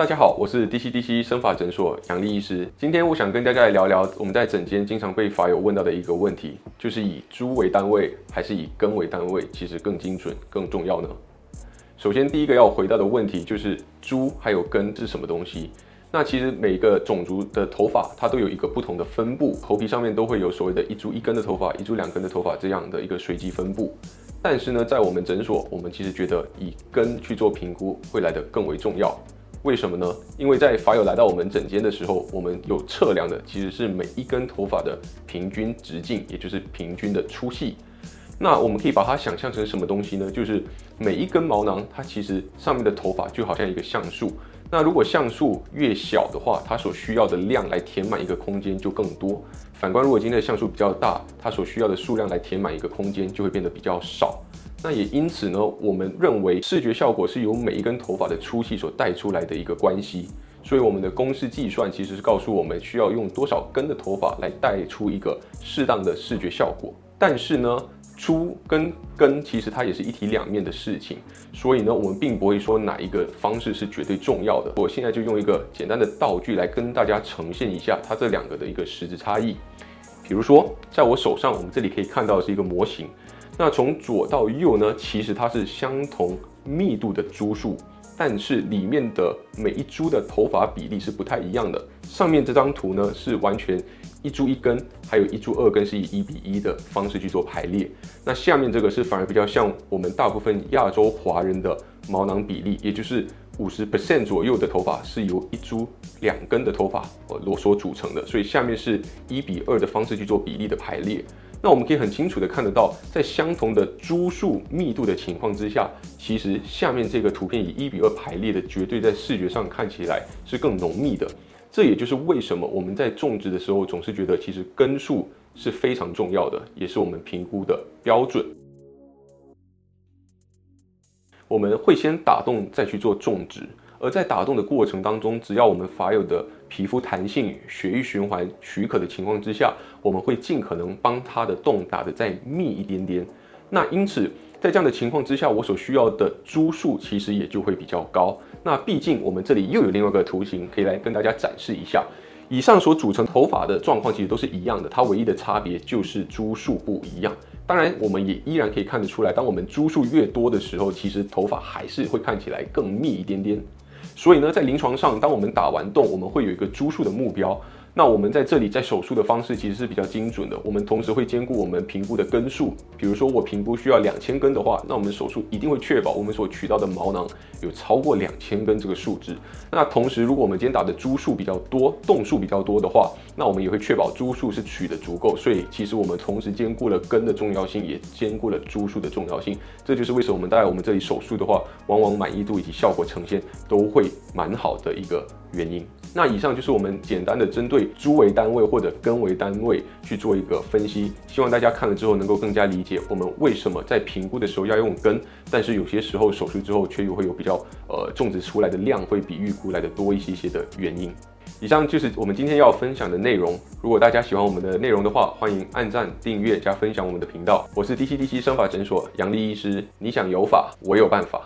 大家好，我是 DC DC 生法诊所杨丽医师。今天我想跟大家来聊聊我们在诊间经常被法友问到的一个问题，就是以株为单位还是以根为单位，其实更精准、更重要呢？首先，第一个要回答的问题就是株还有根是什么东西？那其实每个种族的头发它都有一个不同的分布，头皮上面都会有所谓的一株一根的头发、一株两根的头发这样的一个随机分布。但是呢，在我们诊所，我们其实觉得以根去做评估会来得更为重要。为什么呢？因为在法友来到我们诊间的时候，我们有测量的其实是每一根头发的平均直径，也就是平均的粗细。那我们可以把它想象成什么东西呢？就是每一根毛囊，它其实上面的头发就好像一个像素。那如果像素越小的话，它所需要的量来填满一个空间就更多。反观如果今天的像素比较大，它所需要的数量来填满一个空间就会变得比较少。那也因此呢，我们认为视觉效果是由每一根头发的粗细所带出来的一个关系。所以我们的公式计算其实是告诉我们需要用多少根的头发来带出一个适当的视觉效果。但是呢，粗跟根其实它也是一体两面的事情。所以呢，我们并不会说哪一个方式是绝对重要的。我现在就用一个简单的道具来跟大家呈现一下它这两个的一个实质差异。比如说，在我手上，我们这里可以看到是一个模型。那从左到右呢，其实它是相同密度的株数，但是里面的每一株的头发比例是不太一样的。上面这张图呢是完全一株一根，还有一株二根是以一比一的方式去做排列。那下面这个是反而比较像我们大部分亚洲华人的毛囊比例，也就是五十 percent 左右的头发是由一株两根的头发呃所组成的，所以下面是一比二的方式去做比例的排列。那我们可以很清楚的看得到，在相同的株数密度的情况之下，其实下面这个图片以一比二排列的，绝对在视觉上看起来是更浓密的。这也就是为什么我们在种植的时候总是觉得，其实根数是非常重要的，也是我们评估的标准。我们会先打洞再去做种植。而在打洞的过程当中，只要我们发有的皮肤弹性、血液循环许可的情况之下，我们会尽可能帮它的洞打得再密一点点。那因此，在这样的情况之下，我所需要的株数其实也就会比较高。那毕竟我们这里又有另外一个图形可以来跟大家展示一下，以上所组成头发的状况其实都是一样的，它唯一的差别就是株数不一样。当然，我们也依然可以看得出来，当我们株数越多的时候，其实头发还是会看起来更密一点点。所以呢，在临床上，当我们打完洞，我们会有一个株数的目标。那我们在这里在手术的方式其实是比较精准的。我们同时会兼顾我们评估的根数，比如说我评估需要两千根的话，那我们手术一定会确保我们所取到的毛囊有超过两千根这个数值。那同时，如果我们今天打的株数比较多，洞数比较多的话，那我们也会确保株数是取的足够。所以其实我们同时兼顾了根的重要性，也兼顾了株数的重要性。这就是为什么我们在我们这里手术的话，往往满意度以及效果呈现都会蛮好的一个原因。那以上就是我们简单的针对株为单位或者根为单位去做一个分析，希望大家看了之后能够更加理解我们为什么在评估的时候要用根，但是有些时候手术之后却又会有比较呃种植出来的量会比预估来的多一些些的原因。以上就是我们今天要分享的内容。如果大家喜欢我们的内容的话，欢迎按赞、订阅加分享我们的频道。我是 DC DC 生法诊所杨丽医师，你想有法，我有办法。